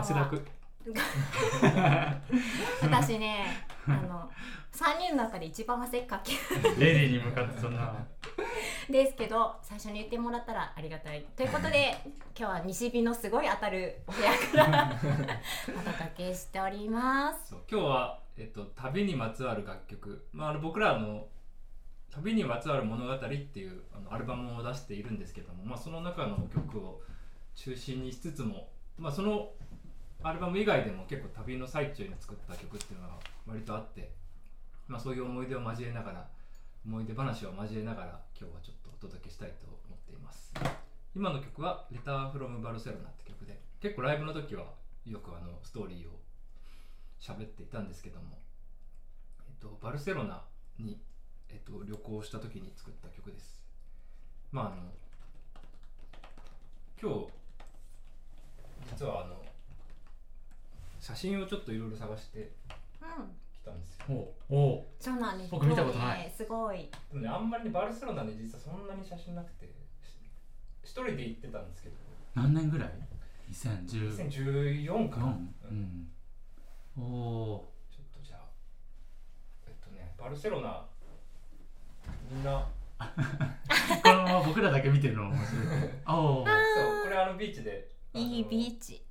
汗だく。私ねあの3人の中で一番汗っかきレディーに向かってそんな。ですけど最初に言ってもらったらありがたいということで今日は西日のすごい当たるお部屋から お届けしております今日はえっと旅にまつわる楽曲、まああの僕らの旅にまつわる物語っていうあのアルバムを出しているんですけども、まあその中の曲を中心にしつつも、まあそのアルバム以外でも結構旅の最中に作った曲っていうのが割とあって、まあそういう思い出を交えながら思い出話を交えながら今日はちょっとお届けしたいと思っています。今の曲は「レターフロムバルセロナ」って曲で結構ライブの時はよくあのストーリーを喋っていたんですけども、えっと、バルセロナに、えっと、旅行した時に作った曲ですまああの今日実はあの写真をちょっといろいろ探してうん。きたんですよ。おお。そうなんです。僕見たことない。もうねすごい。でもねあんまりねバルセロナで実はそんなに写真なくてし一人で行ってたんですけど。何年ぐらい ?2014。2014かな、ううん。ん。おおちょっとじゃあえっとねバルセロナみんな。ー。このまま僕らだけ見てるの面白い。おお。そうこれあのビーチで。いいビチーチ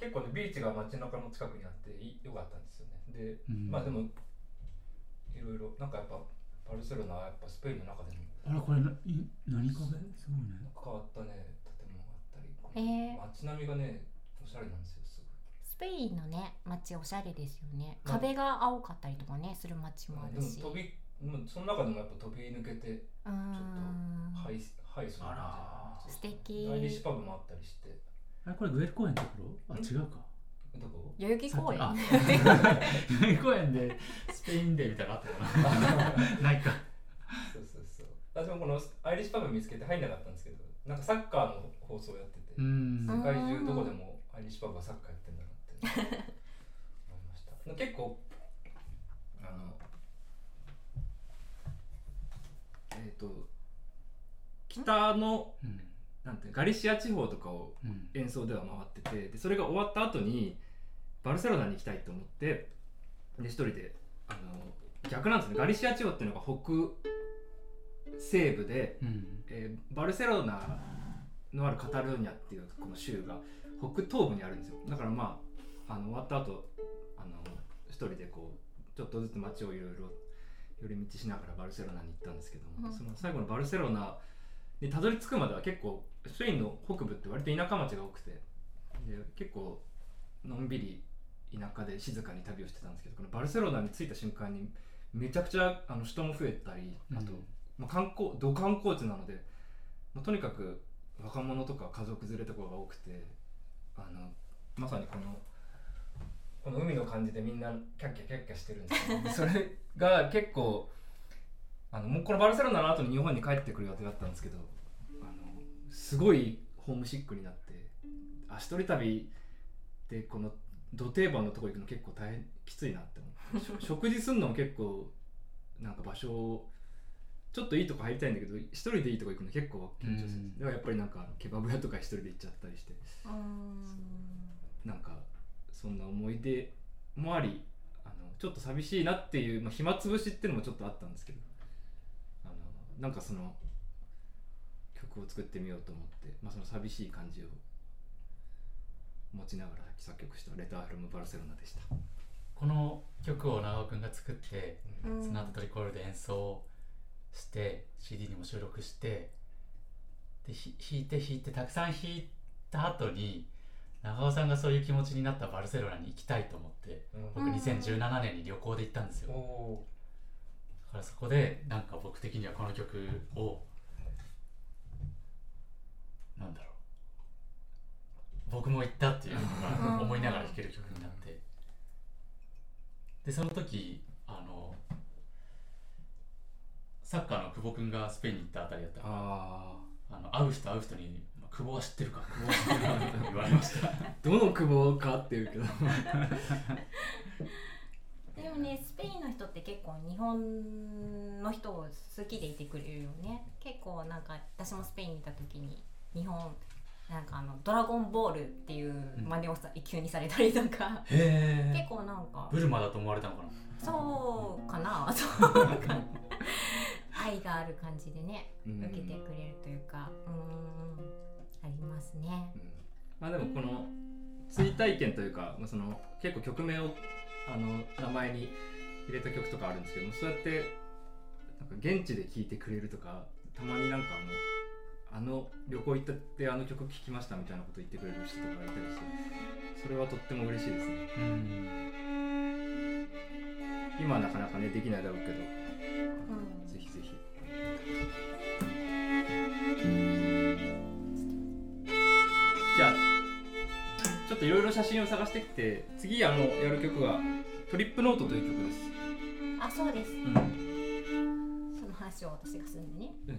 結構ねビーチが街中の近くにあってい良かったんですよね。で、うん。まあでもいろいろなんかやっぱバルセロナはやっぱスペインの中でもあれこれない何カフェ？すごいね。変わったね建物があったり。こえー。の街並みがねおしゃれなんですよすスペインのね街おしゃれですよね。まあ壁が青かったりとかねする街もあごい、るしでも飛びもうその中でもやっぱ飛び抜けてうーん。ハイハイソな感じ素敵アイリッシュパブもあったりしてあれこれグエル公園のところ？あ違うか。どこ？代々木公園あ、グエル公園でスペインデーみたいなのあったかな？ないか。そうそうそう私もこのアイリッシュパブ見つけて入んなかったんですけどなんかサッカーの放送やってて、世界中どこでもアイリッシュパブがサッカーやってんだなって思いました結構あのえっ、と北のうん。なんてガリシア地方とかをうん。演奏では回っててでそれが終わった後にバルセロナに行きたいと思ってで一人であの逆なんですねガリシア地方っていうのが北西部で、うん。えーバルセロナのあるカタルーニャっていうこの州が北東部にあるんですよだからまああの終わった後あの一人でこうちょっとずつ街をいろいろ寄り道しながらバルセロナに行ったんですけども、うんその最後のバルセロナにたどり着くまでは結構スペインの北部って割と田舎町が多くてで結構のんびり田舎で静かに旅をしてたんですけどこのバルセロナに着いた瞬間にめちゃくちゃあの人も増えたりあと、うんまあ、観光土観光地なので、まあ、とにかく若者とか家族連れとかが多くてあのまさにこのこの海の感じでみんなキャッキャキャッキャしてるんですよ。でそれが結構あのもうこのバルセロナの後に日本に帰ってくる予定だったんですけどあのすごいホームシックになってあ一人旅でこの土定番のとこ行くの結構大変きついなって思ってし食事すんのも結構なんか場所をちょっといいとこ入りたいんだけど一人でいいとこ行くの結構緊張するうん。だからやっぱりなんかケバブ屋とか一人で行っちゃったりしてなんかそんな思い出もありあのちょっと寂しいなっていう、まあ、暇つぶしっていうのもちょっとあったんですけどなんかその曲を作ってみようと思って、まあ、その寂しい感じを持ちながら作曲した「レターフロムバルセロナ」でした。この曲を長尾くんが作って、うん。その後トリコールで演奏して CD にも収録してでひ弾いて弾いてたくさん弾いた後に長尾さんがそういう気持ちになったバルセロナに行きたいと思って僕うん2017年に旅行で行ったんですよ、おおだからそこでなんか僕的にはこの曲をなんだろう。僕も行ったっていうのが思いながら弾ける曲になって。でその時あのサッカーの久保君がスペインに行ったあたりだったからああの会う人会う人に「まあ久保は知ってるか。久保は知ってるか」って言われました。どの久保かっていうけど。い でもねスペインの人って結構日本の人を好きでいてくれるよね。結構なんか私もスペイン見た時に日本なんかあの「ドラゴンボール」っていう真似をさ、急にされたりとか。結構なんか。ブルマだと思われたのかな。そうかな。そうかな。愛がある感じでねうん。受けてくれるというか。うーん。ありますね。うん。まあでもこの追体験というかまあその結構曲名をあの名前に入れた曲とかあるんですけどもそうやってなんか現地で聴いてくれるとかたまになんかあのあの旅行行ったってあの曲聴きましたみたいなこと言ってくれる人とかいたりしてそれはとっても嬉しいですね。うん。今はなかなかねできないだろうけどうん。ぜひぜひといろいろ写真を探してきて次あのやる曲はトリップノートという曲です。あそうです。うん。その話を私がするんでね次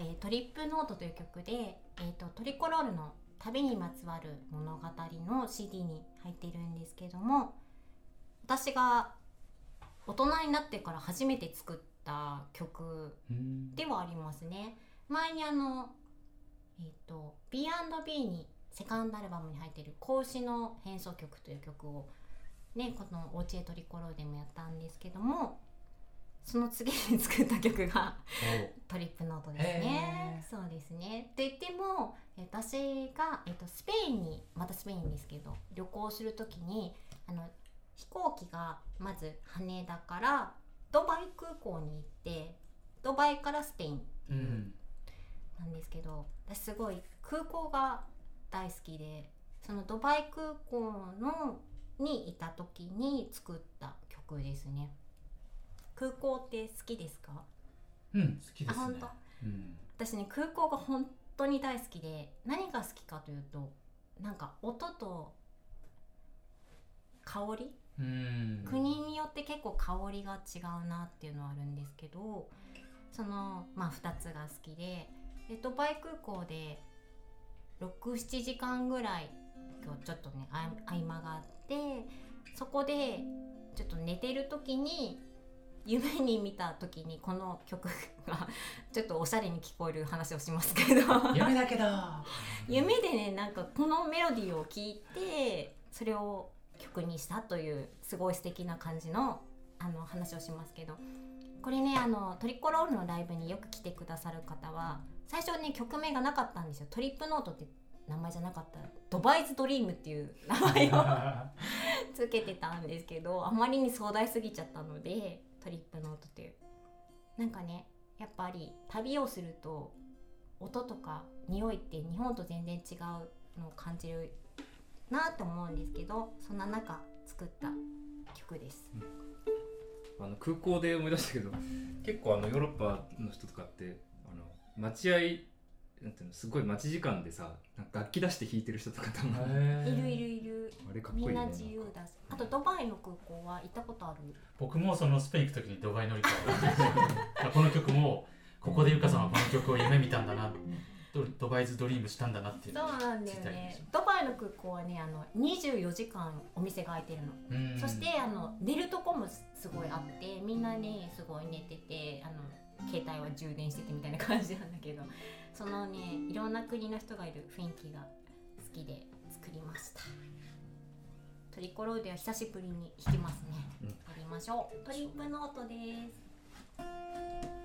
えートリップノートという曲で、えー、とトリコロールの旅にまつわる物語の CD に入っているんですけども私が大人になってから初めて作った曲ではありますね。前にあのえっ、と B&B にセカンドアルバムに入っている「子の変奏曲」という曲をねこの「おうちへトリコロール」でもやったんですけどもその次に作った曲がトリップノートですねへ。そうですね。と言っても、え私が、えっと、スペインに、またスペインですけど、旅行するときに、あの、飛行機がまず羽田からドバイ空港に行って、ドバイからスペインうんなんですけど、私すごい空港が大好きで、そのドバイ空港のにいた時に作った曲ですね。空港って好きですか？うん好きですね。あ本当？うん。私ね空港が本当に大好きで何が好きかというとなんか音と香り、うん。国によって結構香りが違うなっていうのはあるんですけどそのまあ2つが好きででドバイ空港で67時間ぐらい今日ちょっとねあ合間があってそこでちょっと寝てる時に夢に見た時にこの曲が ちょっとおしゃれに聞こえる話をしますけど。夢だけど。夢でねなんかこのメロディーを聞いてそれを曲にしたというすごい素敵な感じのあの話をしますけど。これねあのトリコロールのライブによく来てくださる方は最初ね曲名がなかったんですよ。トリップノートって名前じゃなかった。ドバイズドリームっていう名前を つけてたんですけどあまりに壮大すぎちゃったのでトリップノートっていうなんかねやっぱり旅をすると音とか匂いって日本と全然違うのを感じるなと思うんですけどそんな中作った曲です。あの空港で思い出したけど結構あのヨーロッパの人とかってあの待合なんていうのすごい待ち時間でさなんか楽器出して弾いてる人とかたまにいるいるいる。あれかっこいいねみんな自由だし。あとドバイの空港は行ったことある？僕もそのスペイン行く時にドバイ乗り換えた この曲もここでゆかさんはこの曲を夢見たんだな。ドドバイズドリームしたんだなっていうそうなんだよね。ドバイの空港はねあの24時間お店が開いてるの。うん。そしてあの寝るとこもすごいあってみんなねすごい寝ててあの携帯は充電しててみたいな感じなんだけど そのねいろんな国の人がいる雰囲気が好きで作りました。トリコロールでは久しぶりに弾きますね、うん。やりましょう。トリップノートです「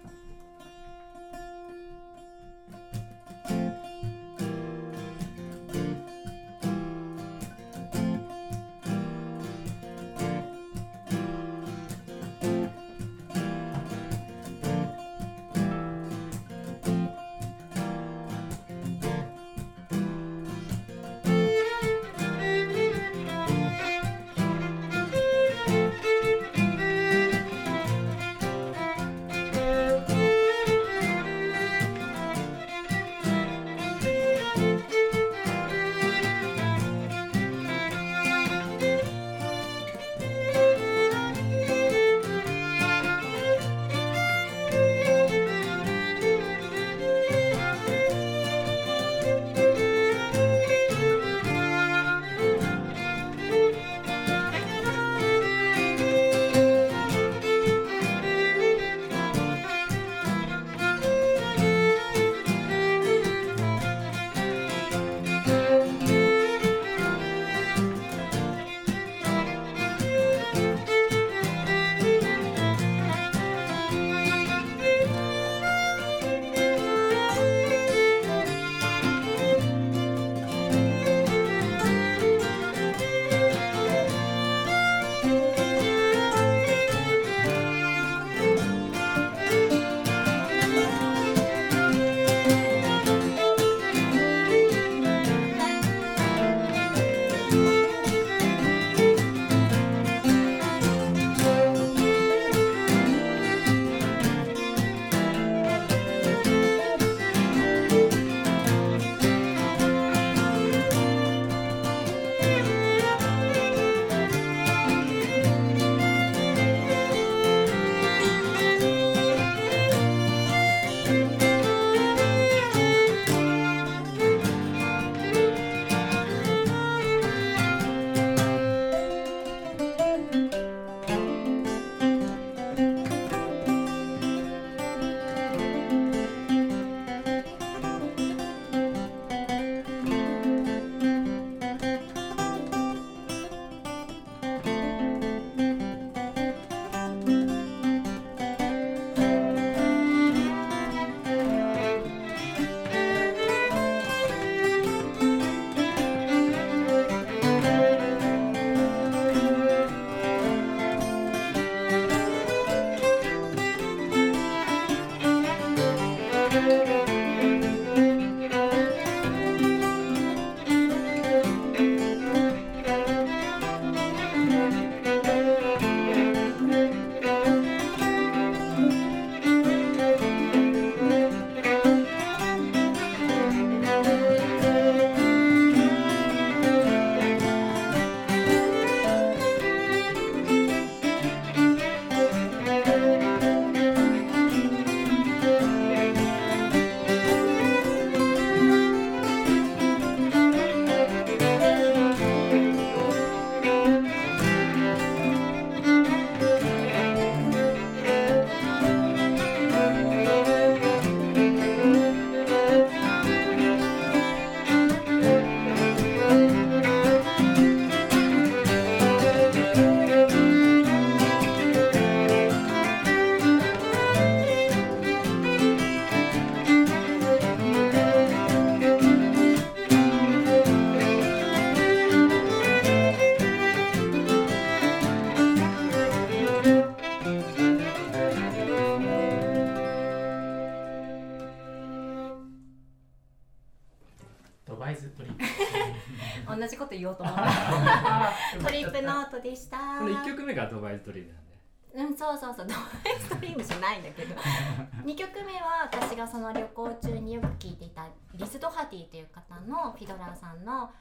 トリップノートでした。これ1曲目がドバイズトリームなんで。うんそうそうそう。ドバイストリームじゃないんだけど。2曲目は私がその旅行中によく聴いていたリス・ドハティという方のフィドラーさんの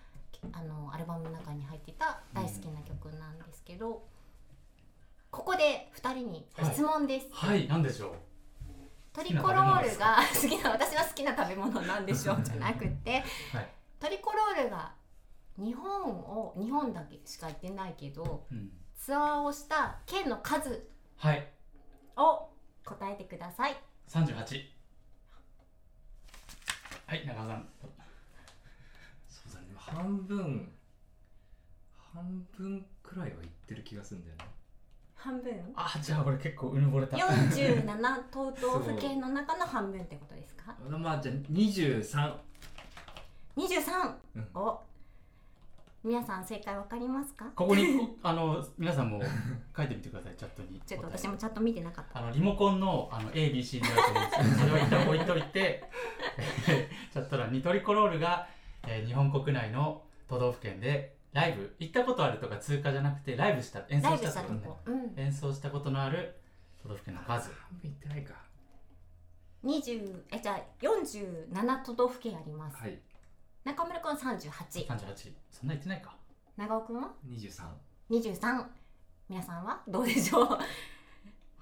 あのアルバムの中に入っていた大好きな曲なんですけど、ここで2人に質問です、はい何でしょう。トリコロールが好きな私の好きな食べ物なんでしょうじゃなくてはい、トリコロールが日本を日本だけしか行ってないけどうん、ツアーをした県の数はい。を答えてください。38はい中尾さん。そうだね。半分半分くらいは言ってる気がするんだよね。半分？あじゃあ俺結構うぬぼれた。47都道府県の中の半分ってことですか？まあじゃあ23 23、うん。お皆さん正解わかりますか？ここにこ あの皆さんも書いてみてくださいチャットに。ちょっと私もちゃんと見てなかった。あのリモコンのあの ABC になると思うんですけどそれを一旦置いといて チャット欄にトリコロールが、えー日本国内の都道府県でライブ行ったことあるとか通過じゃなくてライブした演奏したことね。したとこ、うん、演奏したことのある都道府県の数。半分言ってないか。20えじゃあ47都道府県あります、はい中村くんは38 38そんな言ってないか。長尾くんは？23 23皆さんは？どうでしょう？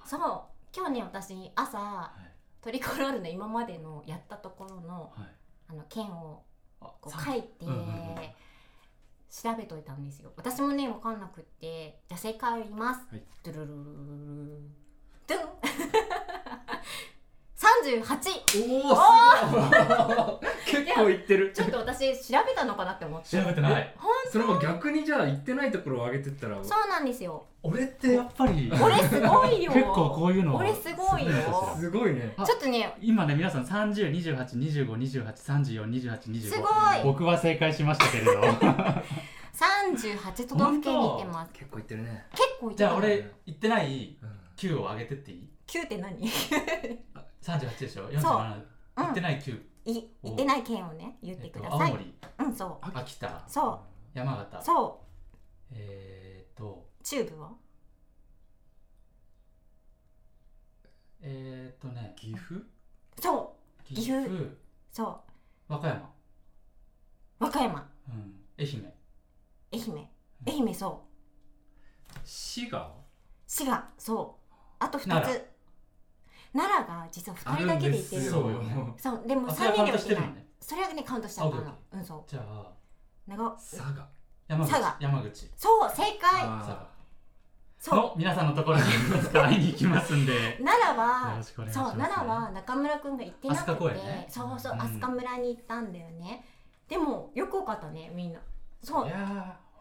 そう。今日ね私朝はい。トリコロールの今までのやったところのはい。あの県をあこうさ書いてうんうんうん調べといたんですよ。私もね分かんなくってじゃあ正解を言います、はい。ドゥルルルルルルドゥン38おお 結構言ってる。ちょっと私調べたのかなって思って。調べてない。それも逆にじゃあ言ってないところを上げてったら。そうなんですよ。俺ってやっぱり。俺すごいよ。結構こういうの俺すごいよ。すごいね。あちょっとね。今ね皆さん30282528342825すごい。僕は正解しましたけれど。38都道府県に行ってます。結構言ってるね。結構行ってじゃある俺言ってない？うん。9を上げてっていい？9って何？38でしょ？47う。ん。言ってない9い行ってない県をね言ってえっとください、青森。うんそ秋田。そ山形。う。そえーっと。う中部は？えーっとね岐阜？そう。岐岐阜。阜そ和歌山。う和歌山。うん。愛媛。愛媛。愛媛そう。滋賀？滋賀そう。あと2つ奈良が実は2人だけで行ってるそうそう。でも3あそれはカウン人では行ってない。それはねカウントしちゃったのうんそう。じゃあ長尾佐賀。山口。佐賀。山口。そう正解。そうの皆さんのところに会いに行きますんで。奈良はよろしくお願いしそうます奈良は中村くんが行ってなくて、ねそうそううん。飛鳥村に行ったんだよね。でもよくわかったねみんな。そう。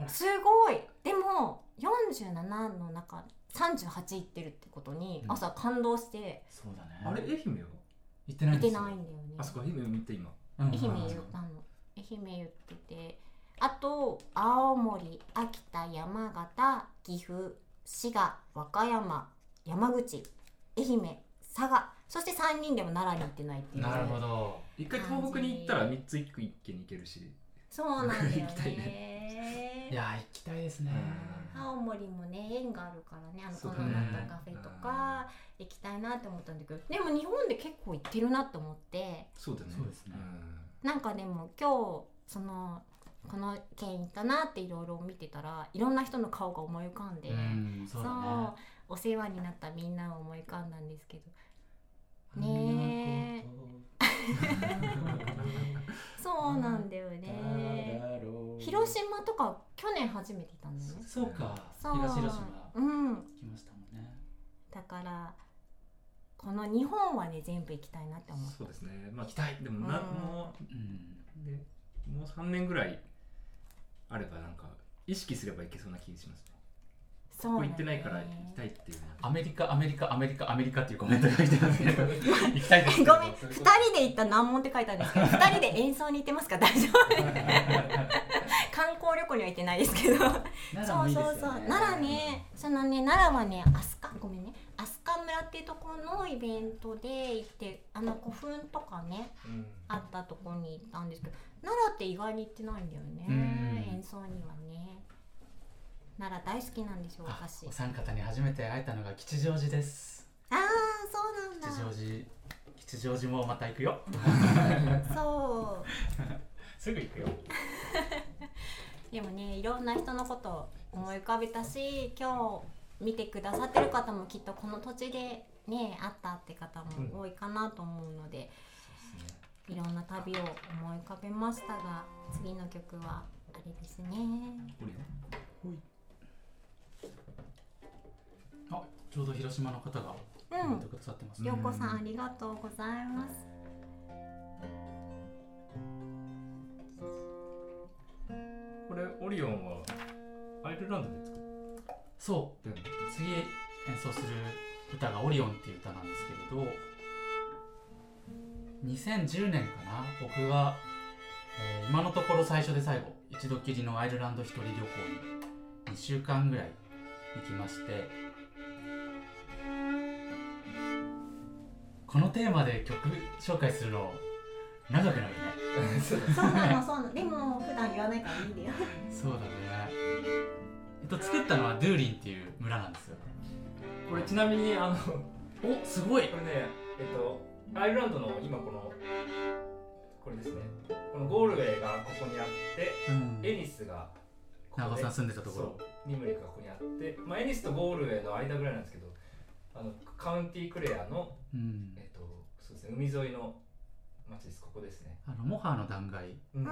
すごい。でも47の中38行ってるってことにうん。朝感動して。そうだね。あれ愛媛は？行ってないんですよ。ないんだよね。あそこ愛媛見て今。うん。愛媛言ったの。愛媛言ってて。あと青森秋田山形岐阜滋賀和歌山山口愛媛佐賀。そして3人でも奈良に行ってないっていう。なるほど。一回東北に行ったら3つ一気に行けるし。そうなんだよ 行きたいね。いやー行きたいですね青森もね縁があるからねあのそうだね。このナットカフェとか行きたいなって思ったんだけどでも日本で結構行ってるなと思って。そうだね。そうですね。なんかでも今日そのこの県行ったなっていろいろ見てたらいろんな人の顔が思い浮かんで、うんそうだね。お世話になったみんなを思い浮かんだんですけど。ね そうなんだよね。広島とか去年初めて行ったんだよね。そうか。そう。東広島。うん。来ましたもんね。だからこの日本はね全部行きたいなって思うそうですね。まあ行きたい。でもなうん。もうん。うでもう3年ぐらいあればなんか意識すればいけそうな気がしますねそう行ってないから行きたいっていうアメリカアメリカアメリカアメリカっていうコメントが来てますけど。行きたいですけごどめん。2人で行った難問って書いてあるんですけど2人で演奏に行ってますか？大丈夫？観光旅行には行ってないですけど。そうそうそう。奈良ね。そのね奈良はね飛鳥ごめんね。飛鳥村っていうところのイベントで行ってあの古墳とかねうん。あったところに行ったんですけど奈良って意外に行ってないんだよね。うん。演奏にはね奈良大好きなんですよあ私お三方に初めて会えたのが吉祥寺です。ああそうなんだ。吉祥寺吉祥寺もまた行くよ。そう。すぐ行くよ。でもねいろんな人のことを思い浮かべたし今日見てくださってる方もきっとこの土地でね会ったって方も多いかなと思うので、いろんな旅を思い浮かべましたが次の曲はあれですねちょうど広島の方がコメントくださってます、ようこさんありがとうございます。これオリオンはアイルランドで作そうってる。次演奏する歌が「オリオン」っていう歌なんですけれど2010年かな。僕が、えー今のところ最初で最後一度きりのアイルランド一人旅行に2週間ぐらい行きましてこのテーマで曲紹介するの長くなるね。そうそうなのそうなのでも普段言わないからいいんだよ。そうだね。えっと作ったのはドゥーリンっていう村なんですよ。これちなみにあのおすごい。これねえっとアイルランドの今このこれですね。このゴールウェイがここにあってうん。エニスがここで長尾さん住んでたところ。そうリムリックがここにあって、まあ、エニスとゴールウェイの間ぐらいなんですけどあのカウンティークレアの、うん。えっとそうですね、海沿いの町です。ここですね、あのモハの断崖。うん。うん。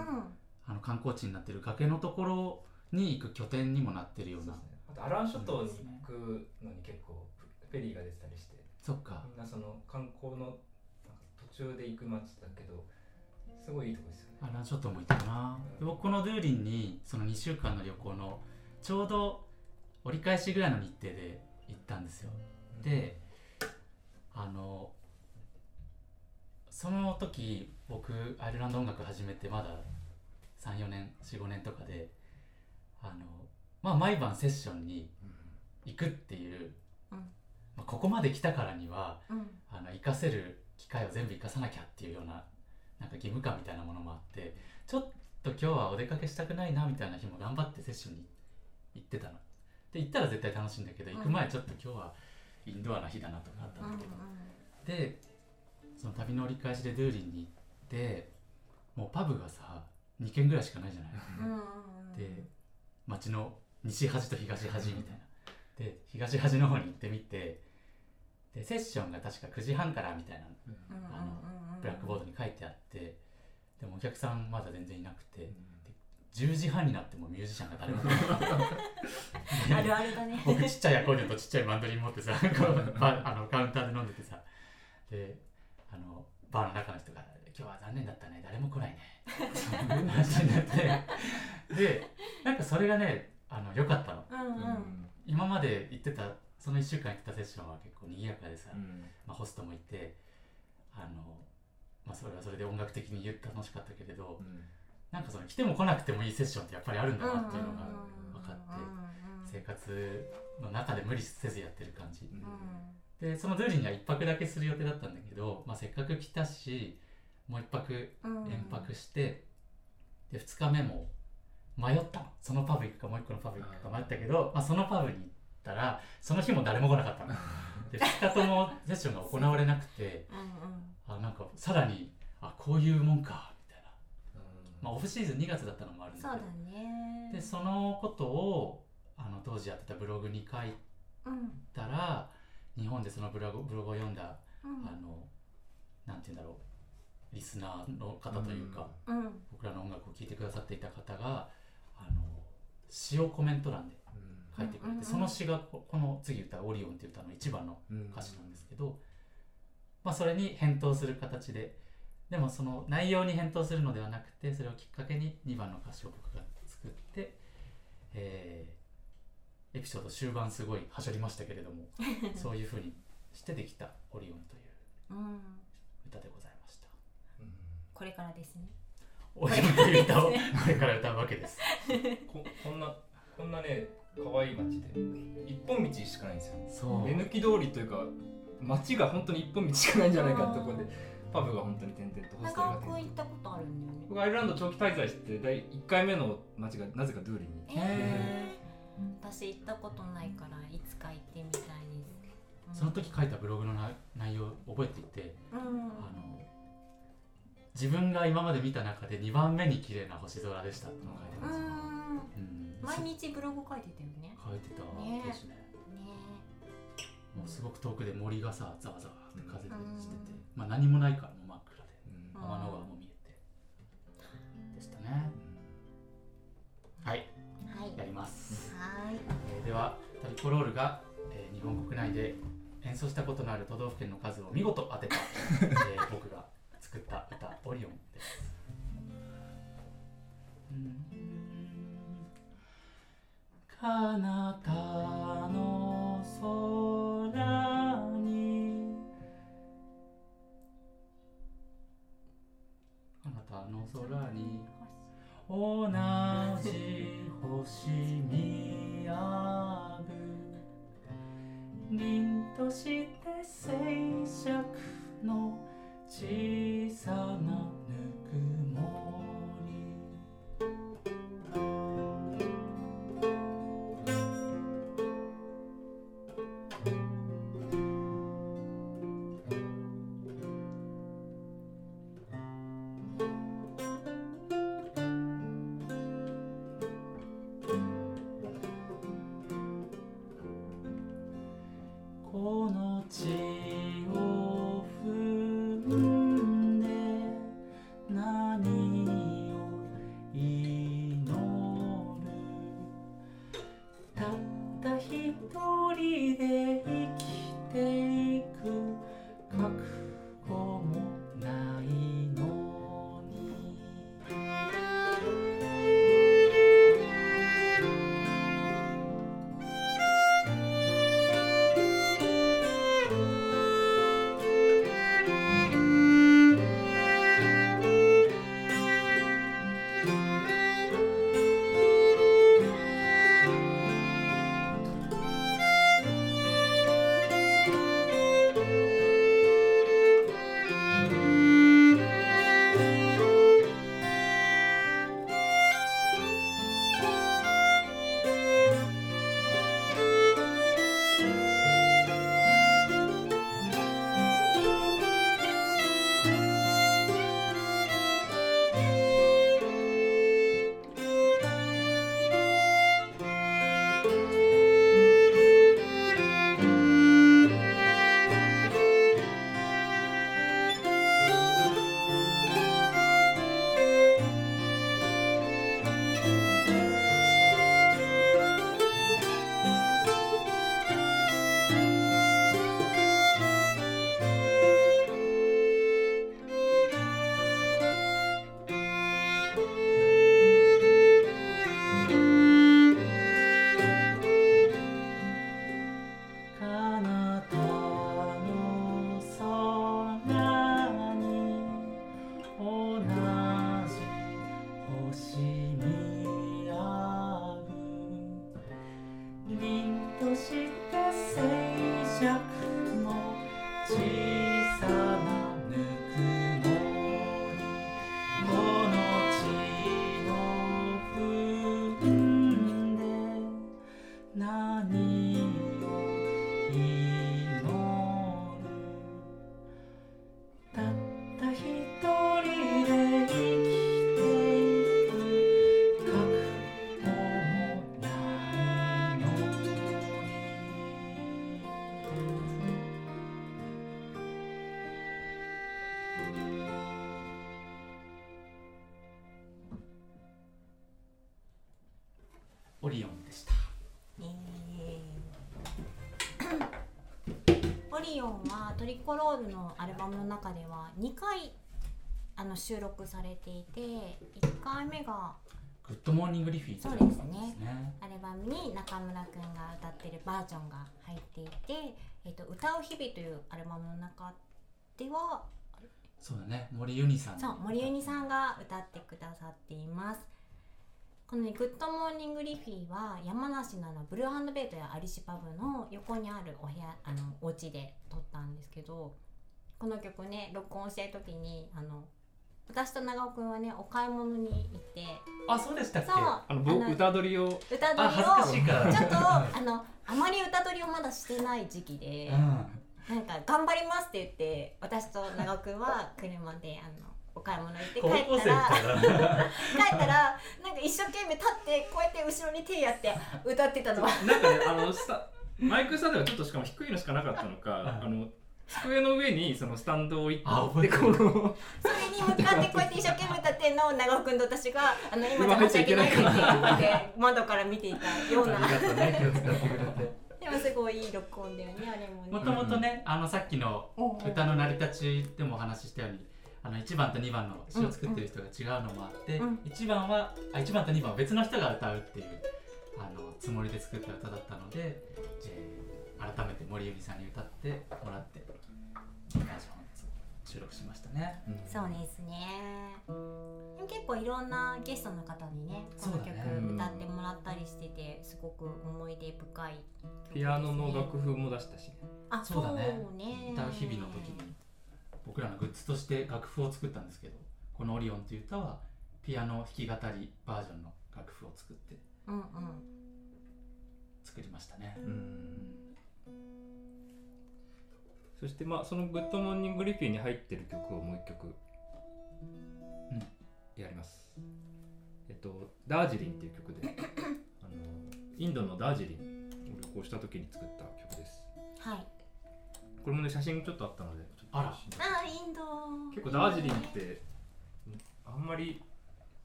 あの観光地になってる崖のところに行く拠点にもなってるような。あとアラン諸島に行くのに結構フェリーが出てたりして。そっか。みんなその観光の途中で行く町だけどすごいいいとこですよね。アラン諸島も行ったな。で僕このドゥーリンにその2週間の旅行のちょうど折り返しぐらいの日程で行ったんですよであのその時僕アイルランド音楽始めてまだ34年45年とかであのまあ毎晩セッションに行くっていう、うんまあ、ここまで来たからにはうんあの活かせる機会を全部活かさなきゃっていうようななんか義務感みたいなものもあってちょっと今日はお出かけしたくないなみたいな日も頑張ってセッションに行ってたの。で行ったら絶対楽しいんだけどうん行く前ちょっと今日はインドアな日だなとかあったんだけど、でその旅の折り返しでドゥーリンに行ってもうパブがさ2軒ぐらいしかないじゃない。うんうんうん。で街の西端と東端みたいな。で東端の方に行ってみてでセッションが確か9時半からみたいなうんうんうんうん。ブラックボードに書いてあってでもお客さんまだ全然いなくて10時半になってもミュージシャンが誰も来ない。あるあるだね。僕ちっちゃいアコーディオンとちっちゃいマンドリン持ってさ こうバあのカウンターで飲んでてさ。であのバーの中の人が「今日は残念だったね。誰も来ないね」話になって。でなんかそれがねあの良かったの。うんうん。今まで行ってたその1週間行ってたセッションは結構賑やかでさ、うん。まあ、ホストもいてあの、まあ、それはそれで音楽的に楽しかったけれどなんかその来ても来なくてもいいセッションってやっぱりあるんだなっていうのが分かって生活の中で無理せずやってる感じうんでそのドゥーリンには1泊だけする予定だったんだけど、まあ、せっかく来たしもう1泊うん連泊して、で2日目も迷ったの。そのパブ行くかもう1個のパブ行くか迷ったけど、まあ、そのパブに行ったらその日も誰も来なかったの。で2日ともセッションが行われなくてうんあなんかさらにあこういうもんかまあ、オフシーズン2月だったのもあるんだそうだけどね。でそのことをあの当時やってたブログに書いうん。たら日本でそのブログブログを読んだ、うん。あのなんて言うんだろう。リスナーの方というか、うん。僕らの音楽を聴いてくださっていた方があの詩をコメント欄で書いてくれて、うん。うんうんその詩がここの次歌う「オリオン」っていう歌の一番のうん歌詞なんですけど、まあ、それに返答する形ででもその内容に返答するのではなくてそれをきっかけに2番の歌詞を僕が作って、えーエピソード終盤すごいはしょりましたけれども そういうふうにしてできた「オリオン」といううん歌でございました。うんこれからですねオリオンという歌をこれから歌うわけです。ここんなこんなね可愛い街で一本道しかないんですよそう目抜き通りというか街が本当に一本道しかないんじゃないかってところでパブが本当に点々とホステが点々行ったことあるんだよね。僕アイルランド長期滞在して第1回目の街がなぜかドゥーリンに。えー。私行ったことないからいつか行ってみたいです。その時書いたブログのな内容を覚えていてうん。あの自分が今まで見た中で2番目に綺麗な星空でしたってのを書いてます、うん。うん、毎日ブログ書いてたよね。書いてたねですね。ね。もうすごく遠くで森がさざわざわって風でしてて、うんまあ何もないからもう真っ暗で。うん。天の川も見えて。でしたね。はい。はい。やります、はい。えーではトリコロールが、えー日本国内で演奏したことのある都道府県の数を見事当てた、えー僕が作った歌「オリオン」です。うん。彼方の空空に同じ星見上ぶ。凛として静寂の小さなぬくもり。何リコロールのアルバムの中では2回あの収録されていて1回目が Good Morning Liffey というそうですね。アルバムですね。アルバムに中村くんが歌ってるバージョンが入っていて「えっと歌う日々」というアルバムの中ではそうだね。森ユニさん。そう森ゆにさんが歌ってくださっていますこのね「グッドモーニングリフィー」は山梨のあのブルーベイトやアリシパブの横にあるお部屋あのお家で録ったんですけどこの曲ね録音してる時にあの私と長尾くんはねお買い物に行ってあそうでしたっけ？そうあの僕歌取りを？歌取りをちょっとあのあまり歌取りをまだしてない時期で、うん。なんか頑張りますって言って私と長尾くんは車であのお買い物行って帰ったら 帰ったらなんか一生懸命立ってこうやって後ろに手やって歌ってたのは。なんかねあのスタマイクスタンドがちょっとしかも低いのしかなかったのか、うんあの机の上にそのスタンドを置いてあ覚えてる。このそれに向かってこうやって一生懸命歌ってんのを長尾くんと私があの今じゃ今入っちゃいけな申し訳ないいかかららって言って窓から見ていたような。ありがとうね気を使ってくれて。でもすごいいい録音だよねあれもね。もともとねあのさっきの歌の成り立ちでもお話ししたようにあの1番と2番の詩を作ってる人が違うのもあって、うん。1番はあ1番と2番は別の人が歌うっていうあのつもりで作った歌だったので、えー改めて森由美さんに歌ってもらって収録しましたね。そうですね。でも結構いろんなゲストの方にねこの曲歌ってもらったりしててすごく思い出深い曲ですね。ピアノの楽譜も出したしね。あそうだね。ね。歌う日々の時に僕らのグッズとして楽譜を作ったんですけどこの「オリオン」という歌はピアノ弾き語りバージョンの楽譜を作ってうんうん作りましたね。うん。そしてまあその「Good Morning Liffey」に入ってる曲をもう一曲、やります。えっと「ダージリン」っていう曲であのインドのダージリンを旅行した時に作った曲です。はいこれもね写真ちょっとあったのであら。あインド。結構ダージリンってあんまり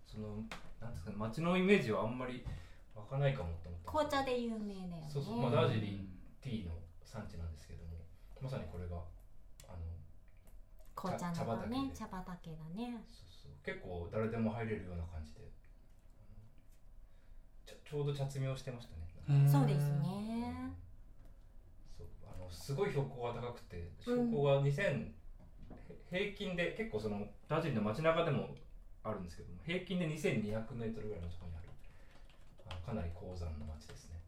そのなんですかね街のイメージはあんまり湧かないかもと思った紅茶で有名だよね。そうそう。まあダージリンティーの産地なんですけどもまさにこれがあの紅茶茶のね茶茶畑だね。そうそう。結構誰でも入れるような感じで。ちょちょうど茶摘みをしてましたね。そうですねのすごい標高が高くて標高が2000、へ平均で結構そのダージリンの街中でもあるんですけども平均で2200メートルぐらいのところにある。あのかなり高山の街ですね。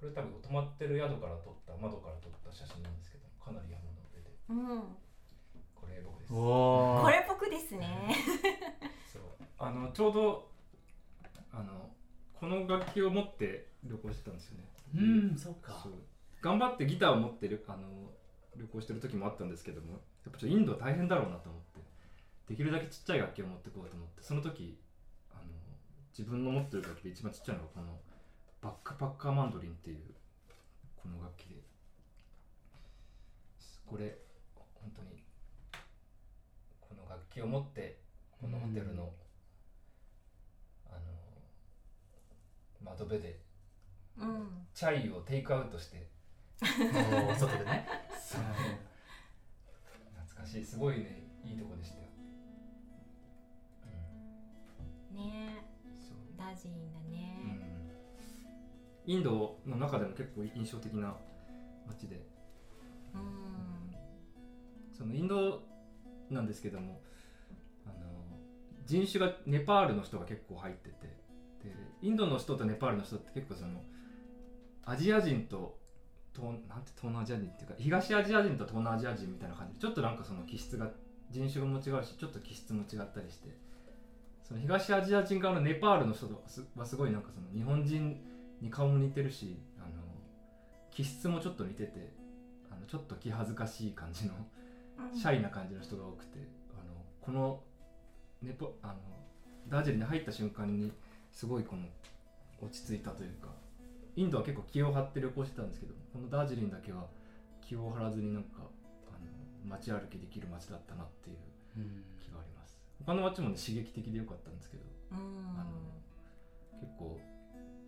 これ多分泊まってる宿から撮った窓から撮った写真なんですけどかなり山の上で。うん。これ僕です。これ僕ですね。そう。あのちょうどあのこの楽器を持って旅行してたんですよね。うんそうか。そう頑張ってギターを持ってるあの旅行してる時もあったんですけどもやっぱちょっとインドは大変だろうなと思ってできるだけちっちゃい楽器を持ってこうと思ってその時あの自分の持ってる楽器で一番ちっちゃいのがこのバックパッカーマンドリンっていうこの楽器でこれ本当にこの楽器を持ってこのホテルの、あの窓辺でうん。チャイをテイクアウトして外でね。懐かしい。すごいね。いいとこでしたよ、ねうん、そう。ダージリンだねインドの中でも結構印象的な街で。うん。そのインドなんですけどもあの人種がネパールの人が結構入ってて。でインドの人とネパールの人って結構そのアジア人と東なんて東南アジア人っていうか東アジア人と東南アジア人みたいな感じ。でちょっとなんかその気質が人種も違うしちょっと気質も違ったりして。その東アジア人側のネパールの人とすはすごいなんかその日本人に顔も似てるしあの気質もちょっと似ててあのちょっと気恥ずかしい感じのシャイな感じの人が多くてあのこのネポあのダージリンに入った瞬間にすごいこの落ち着いたというかインドは結構気を張って旅行してたんですけどこのダージリンだけは気を張らずになんかあの街歩きできる街だったなっていううん。気があります。他の街もね刺激的でよかったんですけどうん。あの結構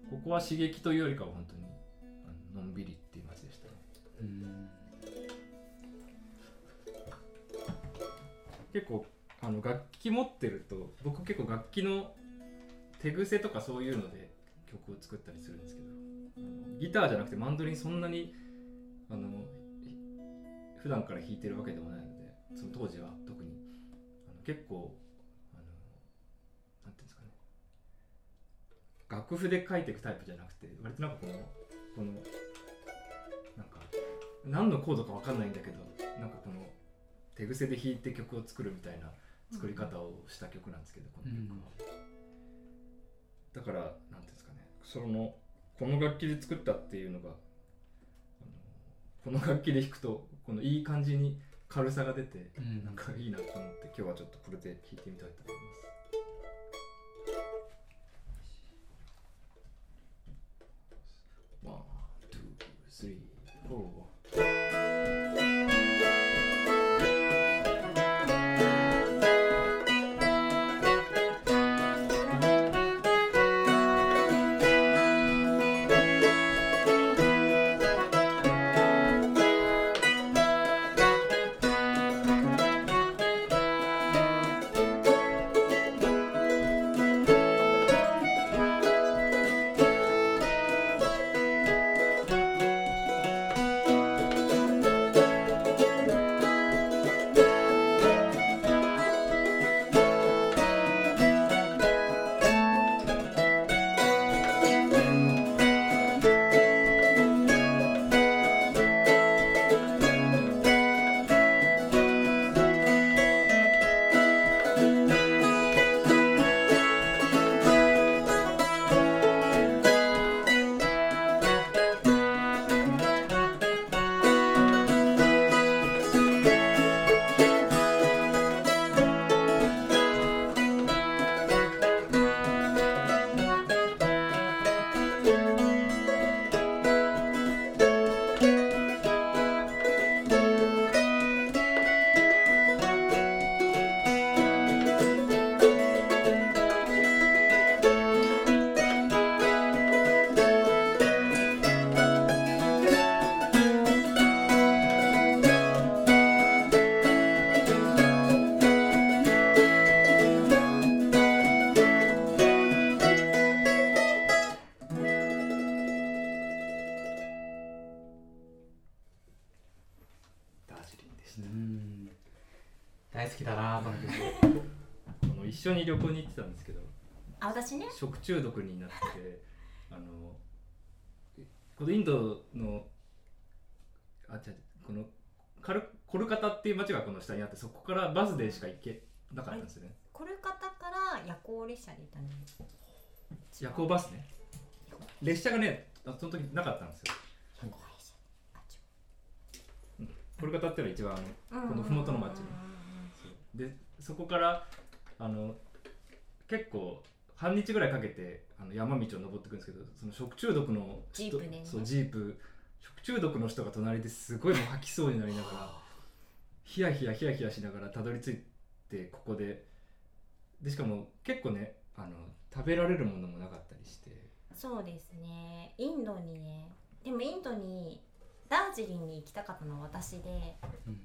ここは刺激というよりかは本当にあののんびりっていう街でしたね。うん。結構あの楽器持ってると僕結構楽器の手癖とかそういうので曲を作ったりするんですけどギターじゃなくてマンドリンそんなにあのひ普段から弾いてるわけでもないのでその当時は特に。あの結構あのなんていうんですかね。楽譜で書いていくタイプじゃなくて割となんかこのこのなんか何のコードかわかんないんだけどなんかこの手癖で弾いて曲を作るみたいな作り方をした曲なんですけど、この曲は、だからなんていうんですかね。そのこの楽器で作ったっていうのがこの楽器で弾くとこのいい感じに軽さが出てうんなんかいいなと思って今日はちょっとこれで弾いてみたいと思います。 One, two、食中毒になってて あのこのインドのあ違うこのカルコルカタっていう街がこの下にあってそこからバスでしか行けなかったんですよね。コルカタから夜行列車で行ったんだよ夜行バスね。列車がねあその時なかったんですよ。コルカタっていうのは一番この麓の町でそこからあの結構半日ぐらいかけてあの山道を登っていくんですけどその食中毒の人ジープでね。そうジープ。食中毒の人が隣ですごいもう吐きそうになりながらヒヤヒヤヒヤヒヤしながらたどり着いてここで。でしかも結構ねあの食べられるものもなかったりして。そうですね。インドにね。でもインドにダージリンに行きたかったのは私で。うん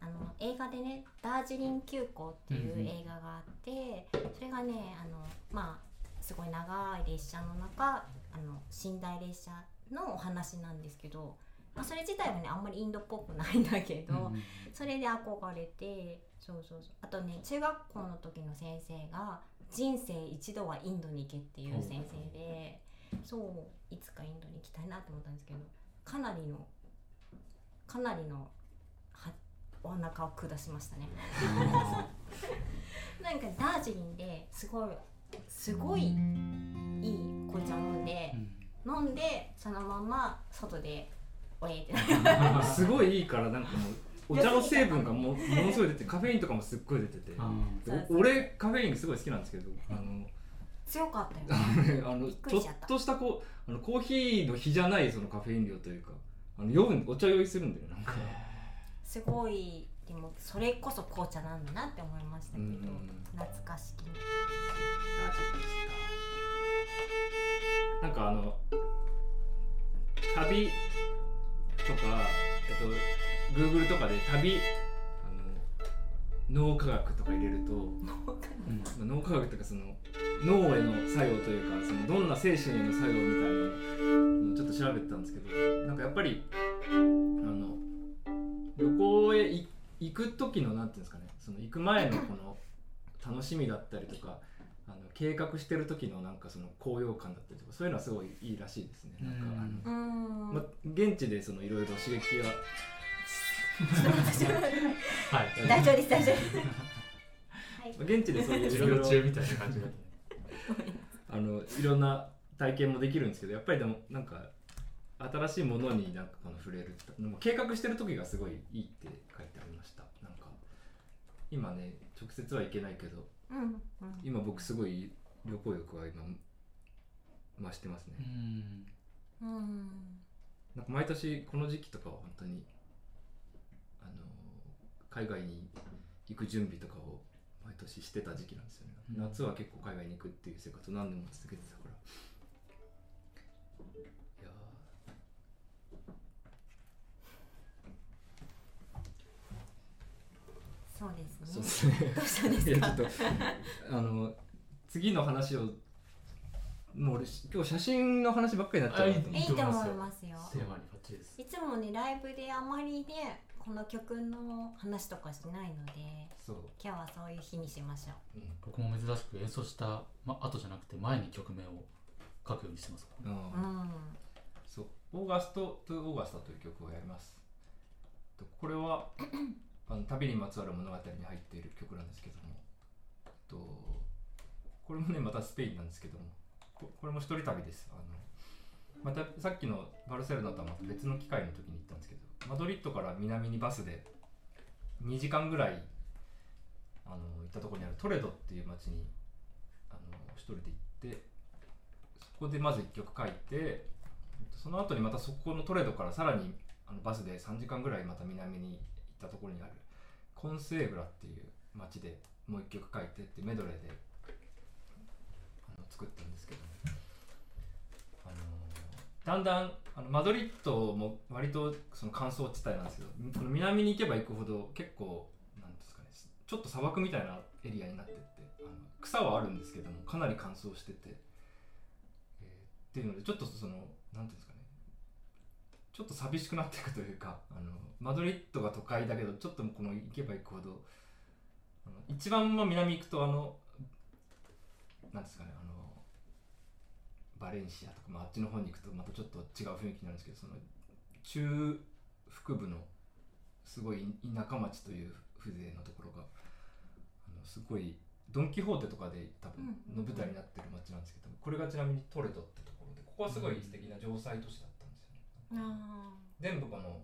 あの映画でね「ダージリン急行」っていううんうん映画があって、それがねあのまあすごい長い列車の中あの寝台列車のお話なんですけど、まあ、それ自体はねあんまりインドっぽくないんだけど、うんそれで憧れてそうそうそう。あとね中学校の時の先生が「人生一度はインドに行け」っていう先生でそういつかインドに行きたいなと思ったんですけどかなりのかなりのはお腹を下しましたね。なんかダージリンですごいすごいいい紅茶飲んでうん。飲んでそのまま外でおえって すごいいいからなんかもうお茶の成分がも ものすごい出てカフェインとかもすっごい出てて。俺カフェインすごい好きなんですけどあの強かったよ。あのちょっとしたこうあのコーヒーの比じゃないそのカフェイン量というかあの酔うんお茶酔いするんだよなんかすごいでもそれこそ紅茶なんだなって思いましたけどうん懐かしき。なんかあの旅とかえっと Google とかで旅あの脳科学とか入れるとうんまあ脳科学とかその脳への作用というかそのどんな精神への作用みたいなのをちょっと調べてたんですけどなんかやっぱりあの旅行へい行く時のなんていうんですかねその行く前のこの楽しみだったりとかあの計画してる時のなんかその高揚感だったりとかそういうのはすごいいいらしいですね。なんかあのうん。まあ、現地でそのいろいろ刺激は はい。大丈夫です大丈夫 現地でそういうい授ろいろ業中みたいな感じ あのいろんな体験もできるんですけどやっぱりでもなんか新しいものになんかこの触れるもう計画してる時がすごいいいって書いてありました。なんか今ね直接は行けないけどうんうん。今僕すごい旅行欲は今増してますね。うんうん。なんか毎年この時期とかは本当にあの海外に行く準備とかを毎年してた時期なんですよね、うん。夏は結構海外に行くっていう生活を何年も続けてたからそうですね。ーそうですね。どうしたんですか？いやちょっとあの次の話をもう俺今日写真の話ばっかりになっちゃう。いいと思いますよ。テーマにバッチリです。いつもねライブであまりねこの曲の話とかしないのでそう、今日はそういう日にしましょう。うん。僕も珍しく演奏した、ま、後じゃなくて前に曲名を書くようにしてますからうん。うん。そう「オーガスト・トゥ・オーガスタ」という曲をやります。とこれはあの旅にまつわる物語に入っている曲なんですけども。とこれもねまたスペインなんですけども。ここれも一人旅です。あのまたさっきのバルセロナとはまた別の機会の時に行ったんですけどマドリッドから南にバスで2時間ぐらいあの行ったところにあるトレドっていう町にあの一人で行ってそこでまず1曲書いてその後にまたそこのトレドからさらにあのバスで3時間ぐらいまた南にったところにある。コンセーグラっていう町でもう1曲書いてってメドレーであの作ったんですけど、あのだんだんあのマドリッドも割とその乾燥地帯なんですけどこの南に行けば行くほど結構なんですかねちょっと砂漠みたいなエリアになってってあの草はあるんですけどもかなり乾燥してて、えーっていうのでちょっとそのなんていうんですかちょっと寂しくなっていくというか あのマドリッドが都会だけどちょっとこの行けば行くほどあの一番まあ南行くとあのなんですかねあのバレンシアとか、まあ、あっちの方に行くとまたちょっと違う雰囲気になるんですけどその中腹部のすごい田舎町という風情のところがあのすごいドン・キホーテとかで多分の舞台になってる町なんですけどこれがちなみにトレドってところでここはすごい素敵な城塞都市だった全部この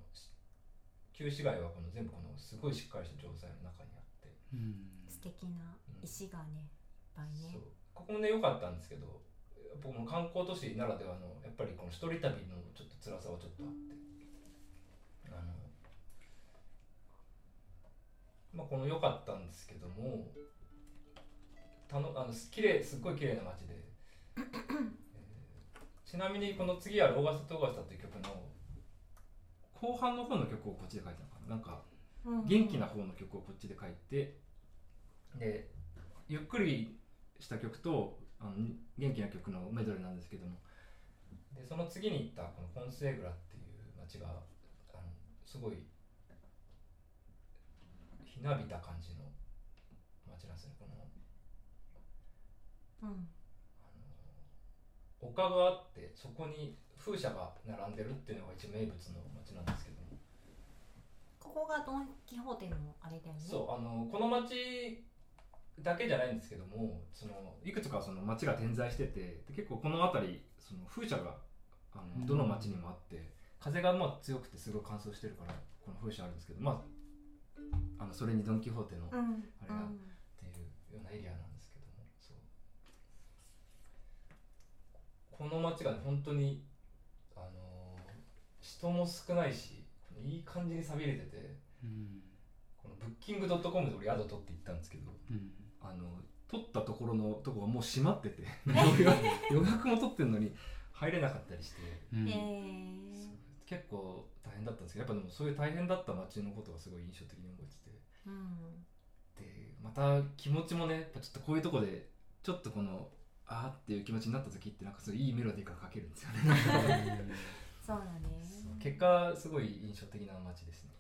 旧市街はこの全部このすごいしっかりした城塞の中にあって、うん。ー素敵な石がね。いっぱいねここもね良かったんですけど僕も観光都市ならではのやっぱりこの一人旅のちょっと辛さはちょっとあって。あのまあこの良かったんですけどもたのあのす綺麗すっごい綺麗な街で、えーちなみにこの次ある「オーガスタとオーガスタ」という曲の後半の方の曲をこっちで書いたのかな？なんかうん元気な方の曲をこっちで書いて。でゆっくりした曲とあの元気な曲のメドレーなんですけども。でその次に行ったこのコンセーグラっていう街があのすごいひなびた感じの街なんですねこの。うん丘があってそこに風車が並んでるっていうのが一応名物の街なんですけども。ここがドン・キホーテのあれだよね。そうあのこの町だけじゃないんですけどもそのいくつかその町が点在しててで結構この辺りその風車があうん。のどの町にもあって、風がまあ強くてすごい乾燥してるからこの風車あるんですけどまああのそれにドン・キホーテのあれがていうようなエリアなんですけどもそうこの町がね本当にあのー人も少ないしいい感じに寂れててうん。このブッキングドットコムで俺宿取って行ったんですけどうん。あの取ったところのとこがもう閉まってて 予約も取ってんのに入れなかったりしてうん。え結構大変だったんですけどやっぱでもそういう大変だった街のことがすごい印象的に覚えてて。ーうん。でまた気持ちもねやっぱちょっとこういうとこでちょっとこのあーっていう気持ちになった時ってなんかそういういいメロディーが書けるんですよね。そうだね。結果すごい印象的な街ですね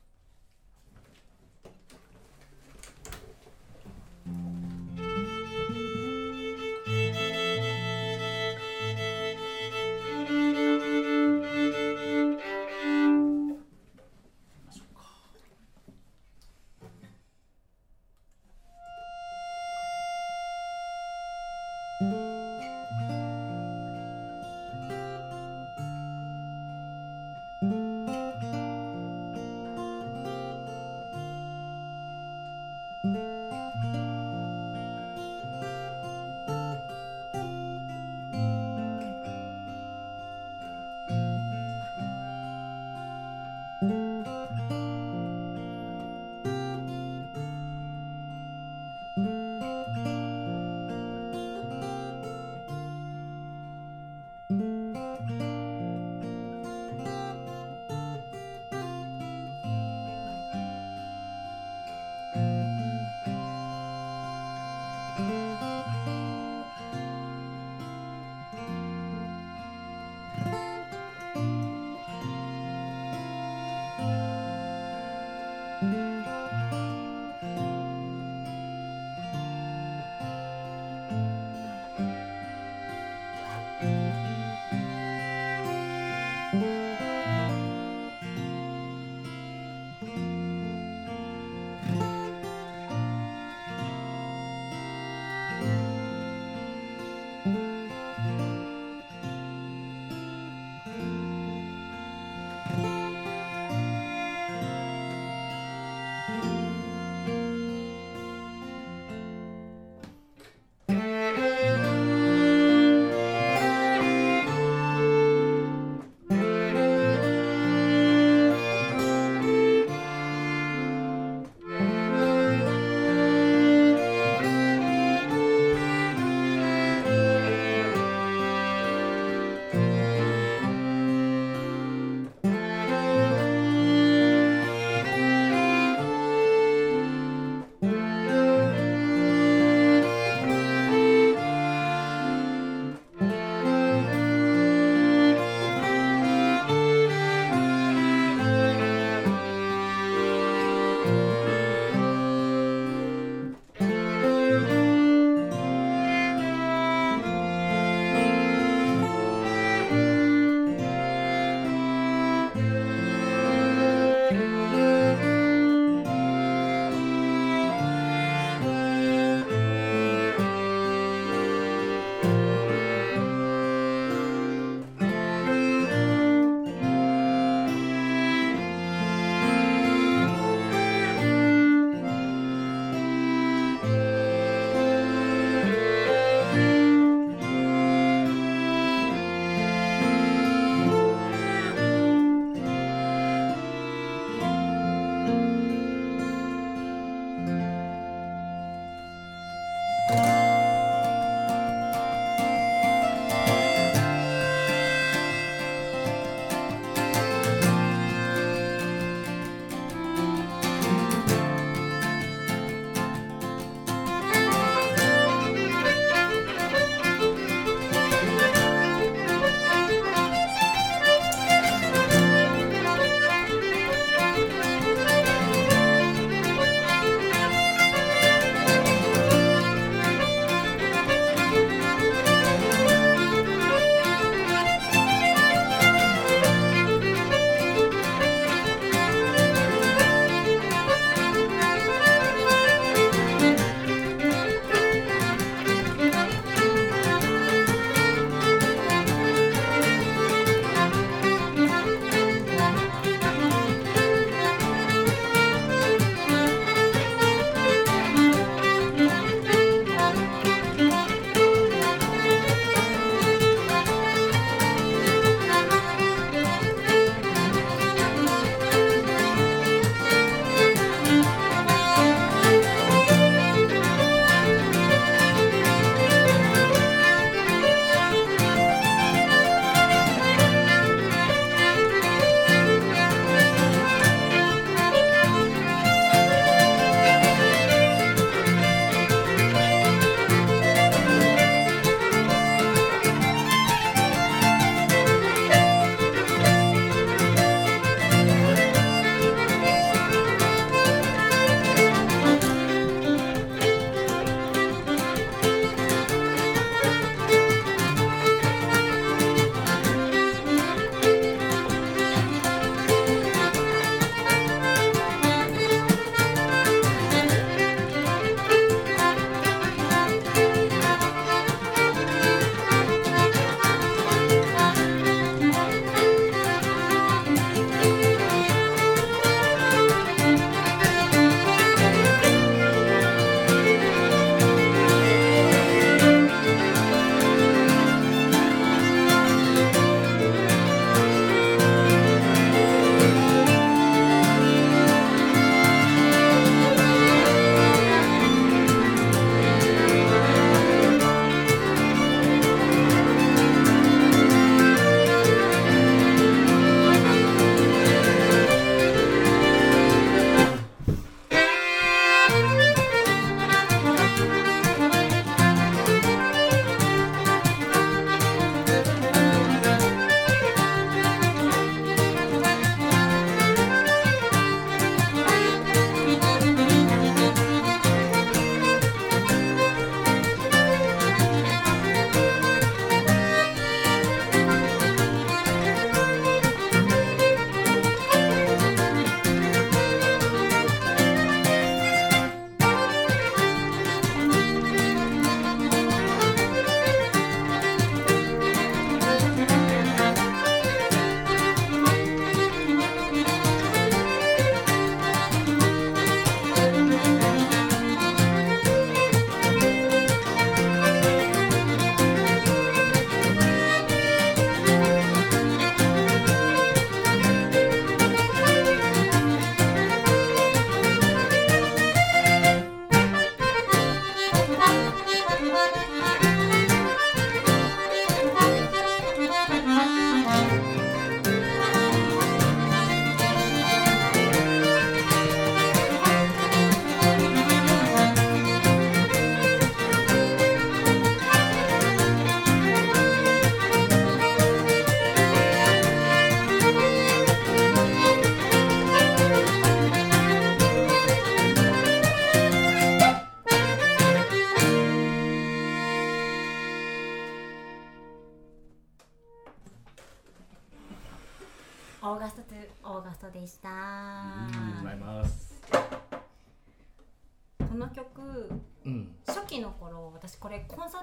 Música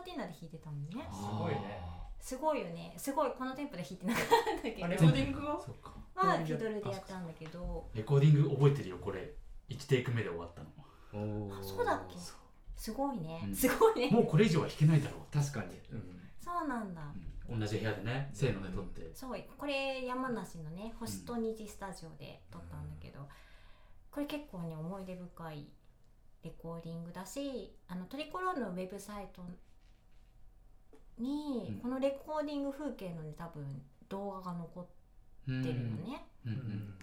ティーナで弾いてたのね。すごいね。すごいよね。すごいこのテンポで弾いてなかったんだけあレどコーディングはそうか。はフィドルでやったんだけど。レコーディング覚えてるよこれ。1テイク目で終わったの。おあそうだっけ？すごいね。うん。すごいね。もうこれ以上は弾けないだろう、確かに、うん、そうなんだ。うん。同じ部屋でねせーので撮って、そうこれ山梨のね星と虹スタジオで撮ったんだけど、これ結構ね思い出深いレコーディングだしあのトリコロールのウェブサイトに、うん。このレコーディング風景のね多分動画が残うん。ってるよね、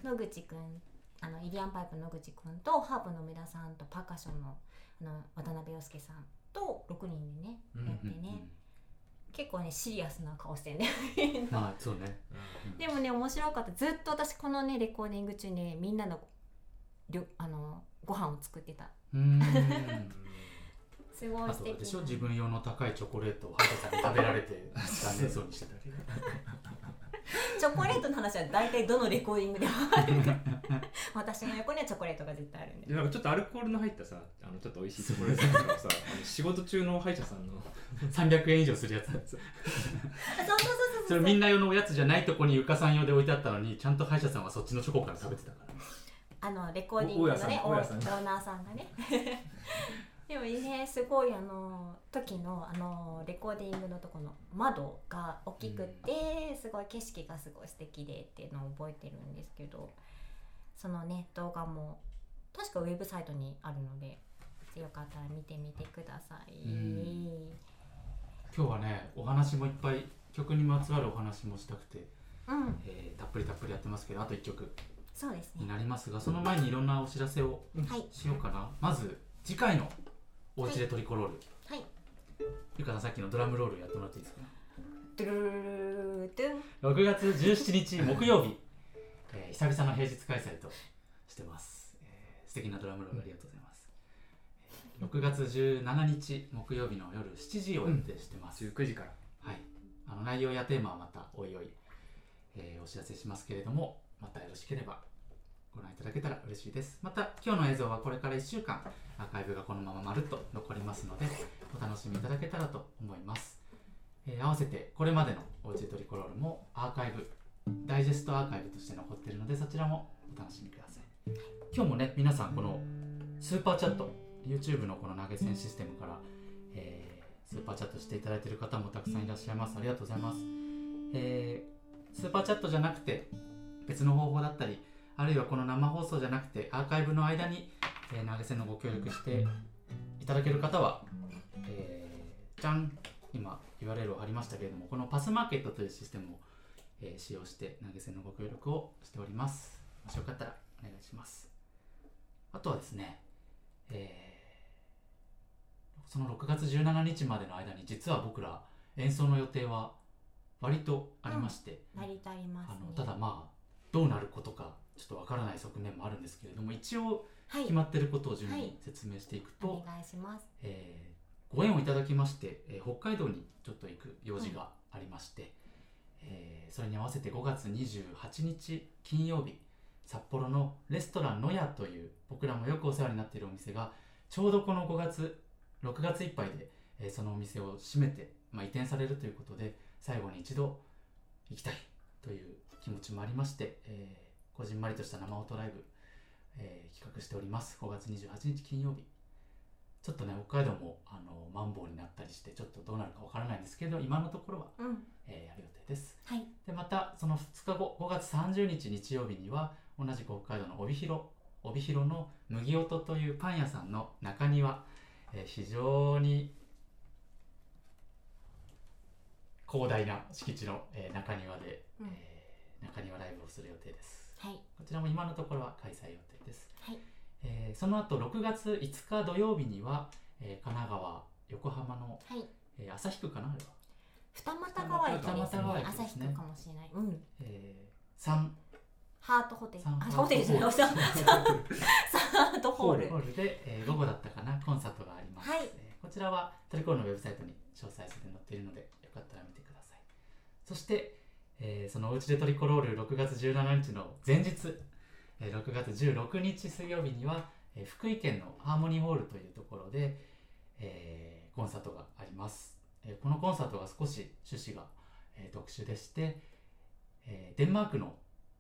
野口くんあのイリアンパイプの野口くんとハーブの梅田さんとパーカッションのあの渡辺陽介さんと6人でねうん。やってね、結構ねシリアスな顔してんね。まあそうね。でもね面白かった。ずっと私このねレコーディング中ねみんなのりょあのご飯を作ってた。うんすごいでしょ自分用の高いチョコレートをハトさんに食べられて 残念そうにしてたり チョコレートの話は大体どのレコーディングでもある 私の横にはチョコレートが絶対あるんで。でなんかちょっとアルコールの入ったさあのちょっと美味しいチョコレートとかをさあの仕事中の歯医者さんの300円以上するやつあそうそうそうそそう。れみんな用のおやつじゃないとこにゆかさん用で置いてあったのにちゃんと歯医者さんはそっちのチョコから食べてたから。あのレコーディングのねオーナーさんがねでもねすごいあの時のあのレコーディングのとこの窓が大きくって、すごい景色がすごい素敵でっていうのを覚えてるんですけどそのね動画も確かウェブサイトにあるのでよかったら見てみてください、うん。今日はねお話もいっぱい曲にまつわるお話もしたくて、うん。えーたっぷりたっぷりやってますけどあと1曲そうですね。になりますがその前にいろんなお知らせをはい。しようかな。まず次回のおうちでトリコロール、はい。ゆかさんさっきのドラムロールやってもらっていいですか？ドゥルルルルン6月17日木曜日、えー久々の平日開催としてます、えー素敵なドラムロールありがとうございます、えー6月17日木曜日の夜7時を予定してます、19時からはい、あの内容やテーマはまたおいおい、えーお知らせしますけれどもまたよろしければご覧いただけたら嬉しいです。また今日の映像はこれから1週間アーカイブがこのまままるっと残りますのでお楽しみいただけたらと思います、えー合わせてこれまでのおうちトリコロールもアーカイブダイジェストアーカイブとして残っているのでそちらもお楽しみください。今日もね皆さんこのスーパーチャット YouTube のこの投げ銭システムから、えースーパーチャットしていただいている方もたくさんいらっしゃいます。ありがとうございます、えースーパーチャットじゃなくて別の方法だったりあるいはこの生放送じゃなくてアーカイブの間に、えー投げ銭のご協力していただける方は、えーじゃん今 URL を貼りましたけれどもこのパスマーケットというシステムを、えー使用して投げ銭のご協力をしております。もしよかったらお願いします。あとはですね、えーその6月17日までの間に実は僕ら演奏の予定は割とありまして、成り立りますね。あのただまあどうなることかちょっとわからない側面もあるんですけれども一応はい。決まってることを順はい。に説明していくと、お願いします。えーご縁をいただきまして、えー北海道にちょっと行く用事がありまして、えーそれに合わせて5月28日金曜日札幌のレストランのやという僕らもよくお世話になっているお店がちょうどこの5月6月いっぱいで、えーそのお店を閉めて、まあ、移転されるということで最後に一度行きたいという気持ちもありまして、えーこじんまりとした生音ライブ、えー企画しております。5月28日金曜日。ちょっとね北海道もあのマンボウになったりしてちょっとどうなるかわからないんですけど今のところは、うん。えーやる予定です。はい。でまたその2日後5月30日日曜日には同じく北海道の帯広帯広の麦音というパン屋さんの中庭、えー非常に広大な敷地の、えー中庭で、うん。えー中庭ライブをする予定ですはい。こちらも今のところは開催予定です、はい。えーその後6月5日土曜日には、えー神奈川横浜の、はい。えー旭区かなあれは、二俣川駅。ですね二俣川駅ですね。旭区かもしれない。うん。えー、三。ハートホテル。あホテル。じゃないサートホール。ホールで、えー午後だったかなコンサートがあります、はい。えーこちらはトリコールのウェブサイトに詳細すで載っているのでよかったら見てください。そして、えーそのおうちでトリコロール6月17日の前日、えー6月16日水曜日には、えー福井県のハーモニーホールというところで、えーコンサートがあります、えーこのコンサートが少し趣旨が、えー特殊でして、えーデンマークの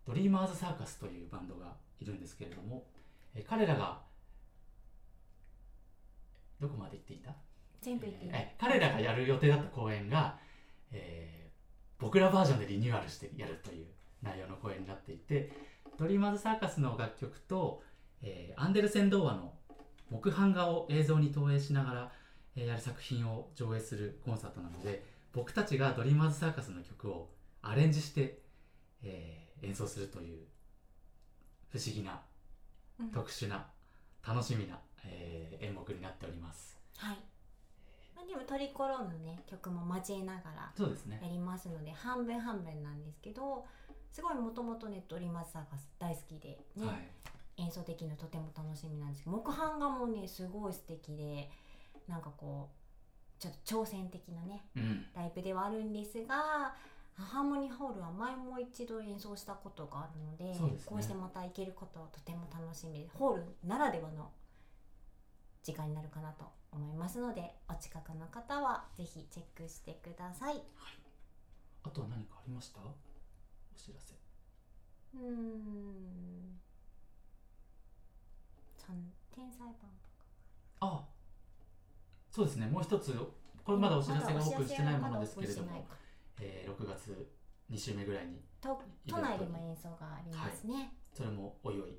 ドリーマーズサーカスというバンドがいるんですけれども、えー彼らがどこまで行っていいんだ全部言っていい、え彼らがやる予定だった公演が、えー僕らバージョンでリニューアルしてやるという内容の公演になっていてドリーマーズサーカスの楽曲と、えーアンデルセン童話の木版画を映像に投影しながら、えーやる作品を上映するコンサートなので僕たちがドリーマーズサーカスの曲をアレンジして、えー演奏するという不思議なうん。特殊な楽しみな、えー演目になっております。はい。まあでもトリコロールのね曲も交えながらそうですね。やりますので半分半分なんですけどすごいもともとねドリーマーズサーカス大好きでね、はい。演奏的にとても楽しみなんですけど木版画もねすごい素敵でなんかこうちょっと挑戦的なねうん。ライブではあるんですがハーモニーホールは前も一度演奏したことがあるのでね。こうしてまた行けることはとても楽しみでホールならではの時間になるかなと思いますのでお近くの方はぜひチェックしてください。あとは何かありました？お知らせ。うーん。三天才版あそうですね。もう一つこれまだお知らせがオープンしてないものですけれども、まえー6月2週目ぐらいにと都内でも演奏がありますね。それもおいおい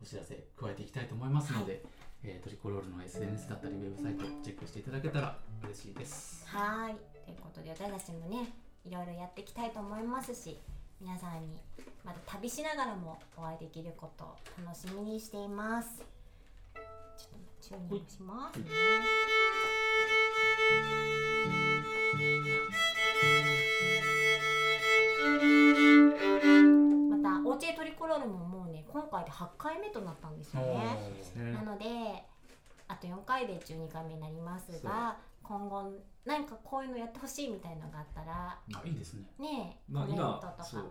お知らせ加えていきたいと思いますので、えートリコロールの SNS だったりウェブサイトチェックしていただけたら嬉しいです。はい。ということで私たちもねいろいろやっていきたいと思いますし皆さんにまた旅しながらもお会いできることを楽しみにしています。ちょっとチューニングしますね、またおうちでトリコロールももうね今回で8回目となったんですよね。ね。なのであと4回で12回目になりますが今後何かこういうのやってほしいみたいのがあったらあいいですね。ねえ、まあコメント今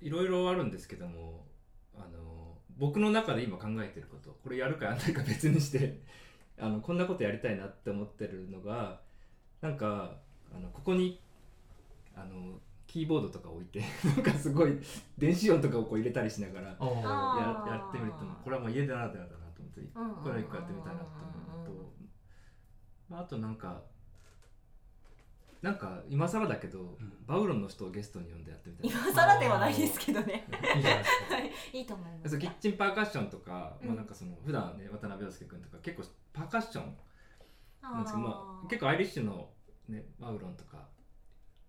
いろいろあるんですけどもあの僕の中で今考えてることこれやるかやらないか別にして あのこんなことやりたいなって思ってるのがなんかあのここにあのキーボードとか置いて なんかすごい電子音とかをこう入れたりしながらややってみるとこれはもう家でならではだなと思ってこれは一個やってみたいなと思うのと、まあ、あとなんかなんか今更だけど、ん。バウロンの人をゲストに呼んでやってみたいな。今更ではないですけどね。いいじゃないですか。い。いと思います。キッチンパーカッションとか、うん。まあなんかその普段ね渡辺陽介君とか結構パーカッションなんですけどまあ結構アイリッシュのねバウロンとか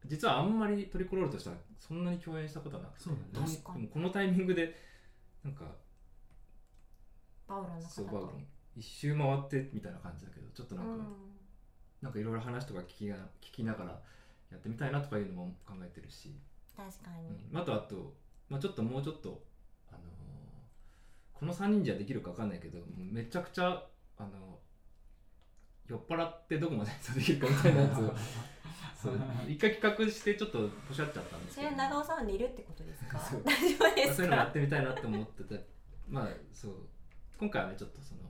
実はあんまりトリコロールとしてはそんなに共演したことはなくてそうだ。ね確かに。でもこのタイミングでなんかバウロンのそうバウロン一周回ってみたいな感じだけどちょっとなんか、うん。なんかいろいろ話とか聞きが聞きながらやってみたいなとかいうのも考えてるし、確かに、うん、あとあと、まあ、ちょっともうちょっと、あのーこの3人じゃできるか分かんないけどもうめちゃくちゃ、あの酔っ払ってどこまで演奏できるかみたいなやつを 一回企画してちょっとポシャっちゃったんですけど。それは長尾さんは寝るってことですか？そう。大丈夫ですそういうのやかってみたいなって思っててまあそう。今回はねちょっとその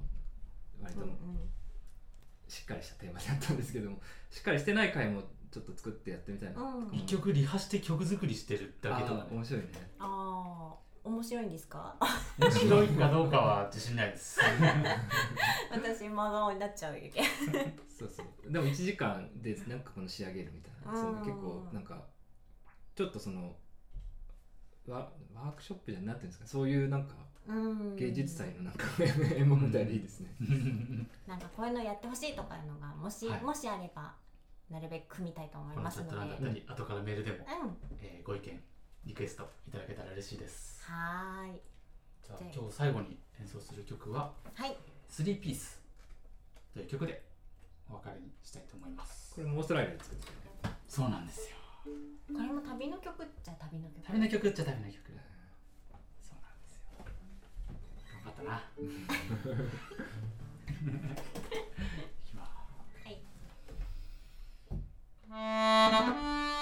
割とうんうん。しっかりしたテーマでやったんですけどもしっかりしてない回もちょっと作ってやってみたいなうん。一曲リハして曲作りしてるだけとかね。面白いね。ああ面白いんですか？面白いかどうかは自信ないです。私真顔になっちゃうよけそうそう。でも1時間でなんかこの仕上げるみたいな、うん。その結構なんかちょっとそのワワークショップじゃなんていうんですか？そういうなんかうん。芸術祭のなんか演目みたいでいいですね、なんかこういうのやってほしいとかいうのがもし、はい。もしあればなるべく組みたいと思いますので。後からメールでも、うん。えーご意見リクエストいただけたら嬉しいです。はーい。じゃあで今日最後に演奏する曲ははい「スリーピース」という曲でお別れにしたいと思います。これもオーストラリアで作ってるそうなんですよ。これも旅の曲っちゃ旅の曲。旅の曲っちゃ旅の曲。そうなんですよ。よかったな。いきます。はい「